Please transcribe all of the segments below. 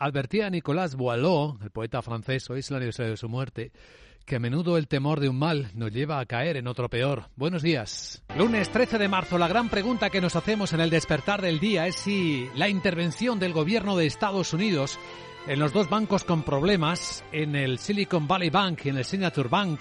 advertía a Nicolas Boileau, el poeta francés, hoy es el aniversario de su muerte, que a menudo el temor de un mal nos lleva a caer en otro peor. Buenos días. Lunes 13 de marzo, la gran pregunta que nos hacemos en el despertar del día es si la intervención del gobierno de Estados Unidos en los dos bancos con problemas, en el Silicon Valley Bank y en el Signature Bank,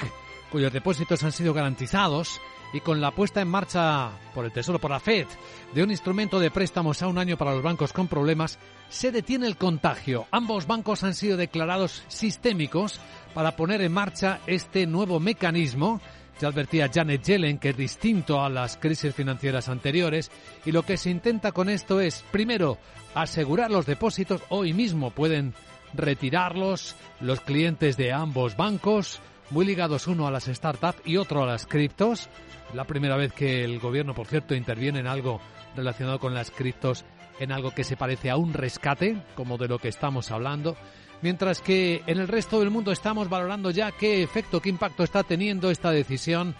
cuyos depósitos han sido garantizados, y con la puesta en marcha por el Tesoro, por la Fed, de un instrumento de préstamos a un año para los bancos con problemas, se detiene el contagio. Ambos bancos han sido declarados sistémicos para poner en marcha este nuevo mecanismo. Ya advertía Janet Yellen que es distinto a las crisis financieras anteriores y lo que se intenta con esto es, primero, asegurar los depósitos. Hoy mismo pueden retirarlos los clientes de ambos bancos, muy ligados uno a las startups y otro a las criptos. La primera vez que el gobierno, por cierto, interviene en algo relacionado con las criptos, en algo que se parece a un rescate, como de lo que estamos hablando. Mientras que en el resto del mundo estamos valorando ya qué efecto, qué impacto está teniendo esta decisión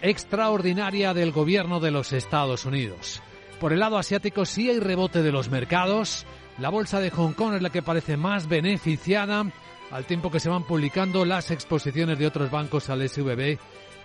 extraordinaria del gobierno de los Estados Unidos. Por el lado asiático sí hay rebote de los mercados. La bolsa de Hong Kong es la que parece más beneficiada al tiempo que se van publicando las exposiciones de otros bancos al SVB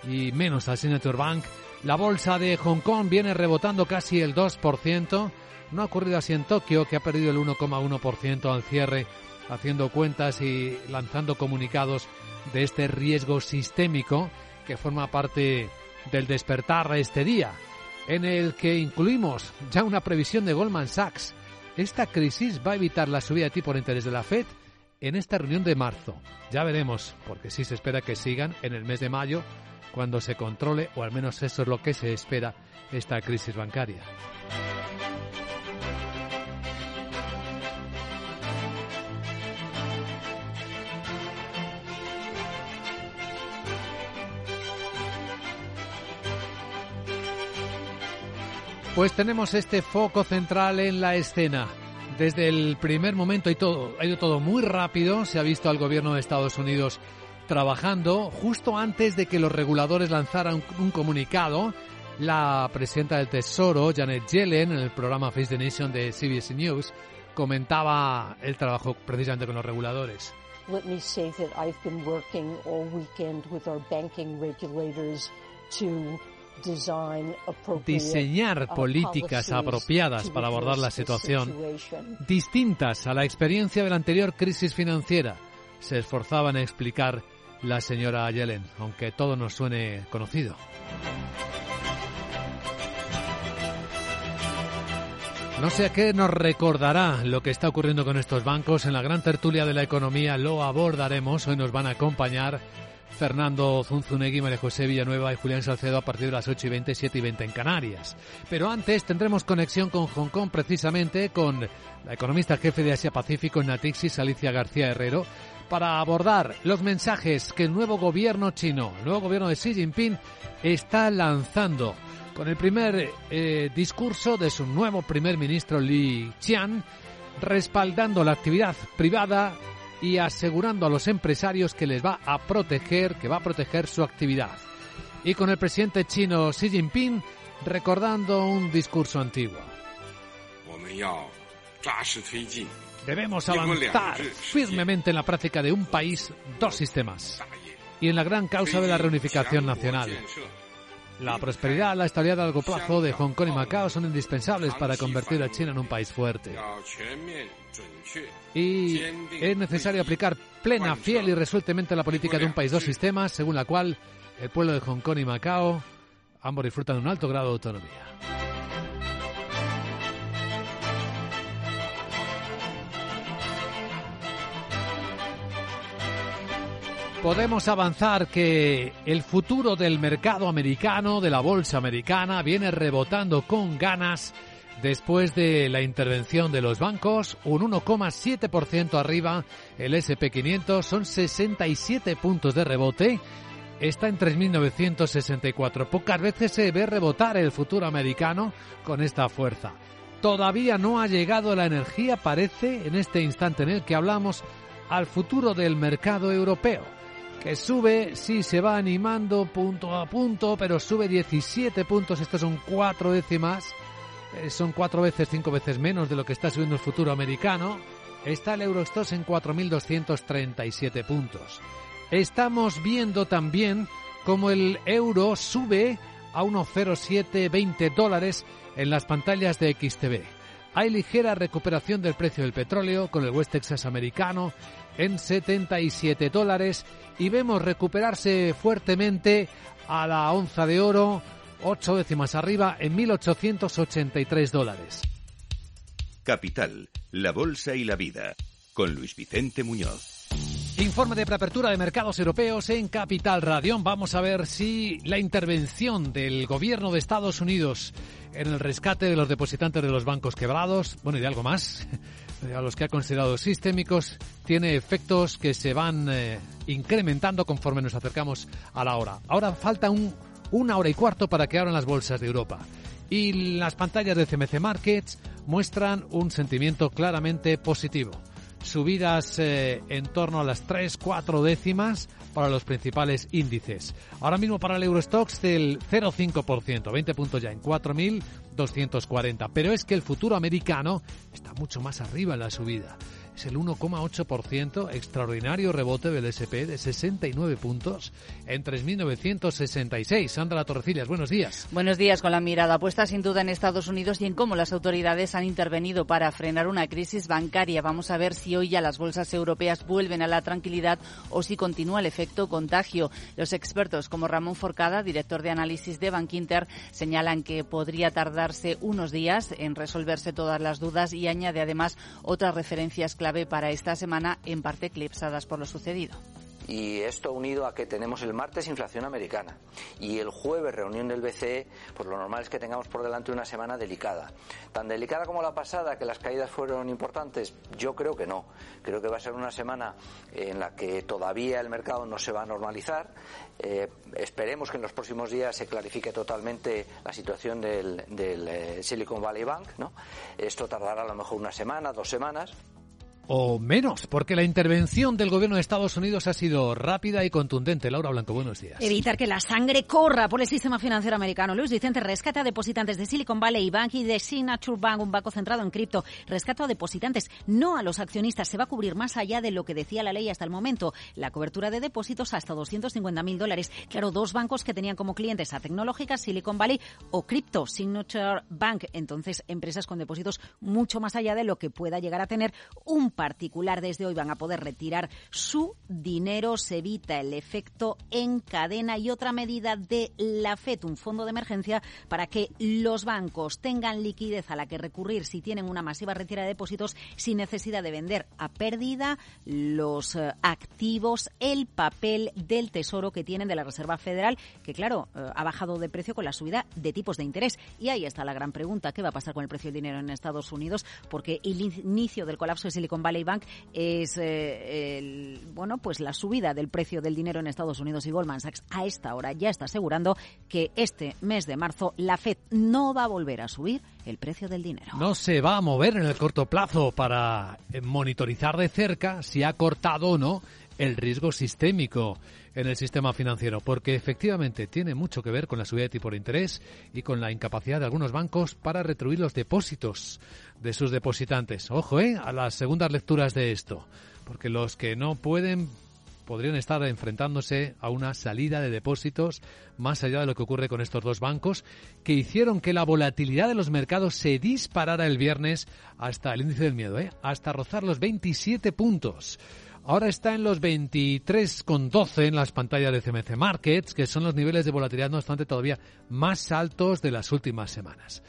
y menos al Signature Bank. La bolsa de Hong Kong viene rebotando casi el 2%. No ha ocurrido así en Tokio, que ha perdido el 1,1% al cierre, haciendo cuentas y lanzando comunicados de este riesgo sistémico que forma parte del despertar este día, en el que incluimos ya una previsión de Goldman Sachs. Esta crisis va a evitar la subida de tipo de interés de la Fed en esta reunión de marzo. Ya veremos, porque sí se espera que sigan en el mes de mayo cuando se controle, o al menos eso es lo que se espera, esta crisis bancaria. Pues tenemos este foco central en la escena. Desde el primer momento todo, ha ido todo muy rápido. Se ha visto al gobierno de Estados Unidos trabajando justo antes de que los reguladores lanzaran un comunicado. La presidenta del Tesoro, Janet Yellen, en el programa Face the Nation de CBS News, comentaba el trabajo precisamente con los reguladores. Let me say that I've been working weekend with our banking regulators to diseñar uh, políticas apropiadas para abordar la situación, distintas a la experiencia de la anterior crisis financiera, se esforzaba en explicar la señora Yellen, aunque todo nos suene conocido. No sé a qué nos recordará lo que está ocurriendo con estos bancos. En la gran tertulia de la economía lo abordaremos. Hoy nos van a acompañar Fernando Zunzunegui, María José Villanueva y Julián Salcedo a partir de las 8 y 20, 7 y 20 en Canarias. Pero antes tendremos conexión con Hong Kong precisamente con la economista jefe de Asia Pacífico en Natixis, Alicia García Herrero, para abordar los mensajes que el nuevo gobierno chino, el nuevo gobierno de Xi Jinping, está lanzando con el primer eh, discurso de su nuevo primer ministro Li Qian, respaldando la actividad privada y asegurando a los empresarios que les va a proteger, que va a proteger su actividad. Y con el presidente chino Xi Jinping recordando un discurso antiguo. Debemos avanzar firmemente en la práctica de un país, dos sistemas y en la gran causa de la reunificación nacional. La prosperidad, la estabilidad a largo plazo de Hong Kong y Macao son indispensables para convertir a China en un país fuerte. Y es necesario aplicar plena, fiel y resueltamente la política de un país dos sistemas, según la cual el pueblo de Hong Kong y Macao ambos disfrutan de un alto grado de autonomía. Podemos avanzar que el futuro del mercado americano, de la bolsa americana, viene rebotando con ganas después de la intervención de los bancos, un 1,7% arriba, el SP500 son 67 puntos de rebote, está en 3.964. Pocas veces se ve rebotar el futuro americano con esta fuerza. Todavía no ha llegado la energía, parece, en este instante en el que hablamos, al futuro del mercado europeo que sube, sí se va animando punto a punto, pero sube 17 puntos, estos son cuatro décimas, eh, son cuatro veces, cinco veces menos de lo que está subiendo el futuro americano. está el Eurostox en 4.237 puntos. Estamos viendo también cómo el euro sube a 1,0720 dólares en las pantallas de XTV. Hay ligera recuperación del precio del petróleo con el West Texas americano en 77 dólares y vemos recuperarse fuertemente a la onza de oro, ocho décimas arriba en 1.883 dólares. Capital, la Bolsa y la Vida, con Luis Vicente Muñoz. Informe de preapertura de mercados europeos en Capital Radio. Vamos a ver si la intervención del gobierno de Estados Unidos en el rescate de los depositantes de los bancos quebrados, bueno, y de algo más, a los que ha considerado sistémicos, tiene efectos que se van eh, incrementando conforme nos acercamos a la hora. Ahora falta un, una hora y cuarto para que abran las bolsas de Europa. Y las pantallas de CMC Markets muestran un sentimiento claramente positivo subidas eh, en torno a las 3, 4 décimas para los principales índices. Ahora mismo para el Eurostox del 0,5%, 20 puntos ya en 4.240. Pero es que el futuro americano está mucho más arriba en la subida es el 1,8%, extraordinario rebote del SP de 69 puntos en 3.966. Sandra Torrecillas, buenos días. Buenos días, con la mirada puesta sin duda en Estados Unidos y en cómo las autoridades han intervenido para frenar una crisis bancaria. Vamos a ver si hoy ya las bolsas europeas vuelven a la tranquilidad o si continúa el efecto contagio. Los expertos como Ramón Forcada, director de análisis de Bankinter, señalan que podría tardarse unos días en resolverse todas las dudas y añade además otras referencias claras clave para esta semana, en parte eclipsadas por lo sucedido. Y esto unido a que tenemos el martes inflación americana y el jueves reunión del BCE, pues lo normal es que tengamos por delante una semana delicada. Tan delicada como la pasada, que las caídas fueron importantes, yo creo que no. Creo que va a ser una semana en la que todavía el mercado no se va a normalizar. Eh, esperemos que en los próximos días se clarifique totalmente la situación del, del eh, Silicon Valley Bank. ¿no? Esto tardará a lo mejor una semana, dos semanas o menos, porque la intervención del gobierno de Estados Unidos ha sido rápida y contundente. Laura Blanco, buenos días. Evitar que la sangre corra por el sistema financiero americano. Luis Vicente rescata a depositantes de Silicon Valley Bank y de Signature Bank, un banco centrado en cripto. Rescata a depositantes, no a los accionistas. Se va a cubrir más allá de lo que decía la ley hasta el momento. La cobertura de depósitos hasta 250.000 dólares. Claro, dos bancos que tenían como clientes a tecnológicas, Silicon Valley o cripto, Signature Bank. Entonces, empresas con depósitos mucho más allá de lo que pueda llegar a tener un particular desde hoy van a poder retirar su dinero, se evita el efecto en cadena y otra medida de la FED, un fondo de emergencia para que los bancos tengan liquidez a la que recurrir si tienen una masiva retirada de depósitos sin necesidad de vender a pérdida los eh, activos, el papel del tesoro que tienen de la Reserva Federal, que claro, eh, ha bajado de precio con la subida de tipos de interés. Y ahí está la gran pregunta, ¿qué va a pasar con el precio del dinero en Estados Unidos? Porque el inicio del colapso de Silicon Bank es eh, bueno, pues la subida del precio del dinero en Estados Unidos y Goldman Sachs a esta hora ya está asegurando que este mes de marzo la Fed no va a volver a subir el precio del dinero. No se va a mover en el corto plazo para eh, monitorizar de cerca si ha cortado o no el riesgo sistémico en el sistema financiero, porque efectivamente tiene mucho que ver con la subida de tipo de interés y con la incapacidad de algunos bancos para retribuir los depósitos de sus depositantes. Ojo, ¿eh? A las segundas lecturas de esto, porque los que no pueden podrían estar enfrentándose a una salida de depósitos más allá de lo que ocurre con estos dos bancos que hicieron que la volatilidad de los mercados se disparara el viernes hasta el índice del miedo, ¿eh? hasta rozar los 27 puntos. Ahora está en los 23,12 en las pantallas de CMC Markets, que son los niveles de volatilidad, no obstante, todavía más altos de las últimas semanas.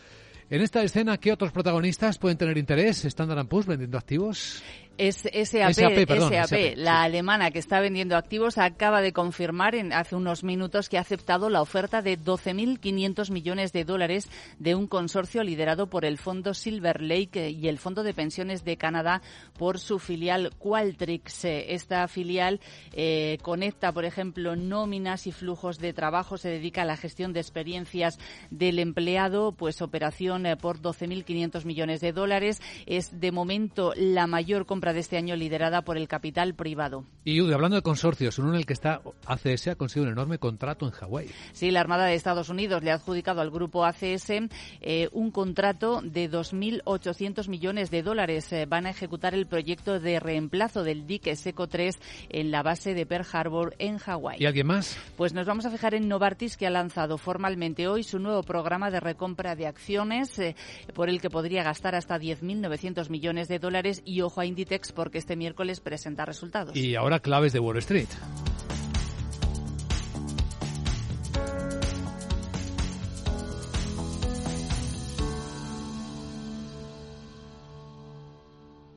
En esta escena, ¿qué otros protagonistas pueden tener interés? ¿Standard Poor's vendiendo activos? Es SAP, SAP, la alemana que está vendiendo activos, acaba de confirmar en, hace unos minutos que ha aceptado la oferta de 12.500 millones de dólares de un consorcio liderado por el fondo Silver Lake y el Fondo de Pensiones de Canadá por su filial Qualtrics. Esta filial eh, conecta, por ejemplo, nóminas y flujos de trabajo, se dedica a la gestión de experiencias del empleado, pues operación eh, por 12.500 millones de dólares. Es de momento la mayor compra compra de este año liderada por el capital privado. Y hablando de consorcios, uno en el que está ACS ha conseguido un enorme contrato en Hawái. Sí, la Armada de Estados Unidos le ha adjudicado al grupo ACS eh, un contrato de 2.800 millones de dólares. Eh, van a ejecutar el proyecto de reemplazo del dique Seco 3 en la base de Pearl Harbor en Hawái. ¿Y alguien más? Pues nos vamos a fijar en Novartis, que ha lanzado formalmente hoy su nuevo programa de recompra de acciones, eh, por el que podría gastar hasta 10.900 millones de dólares. Y ojo a Inditex, porque este miércoles presenta resultados. Y ahora claves de Wall Street.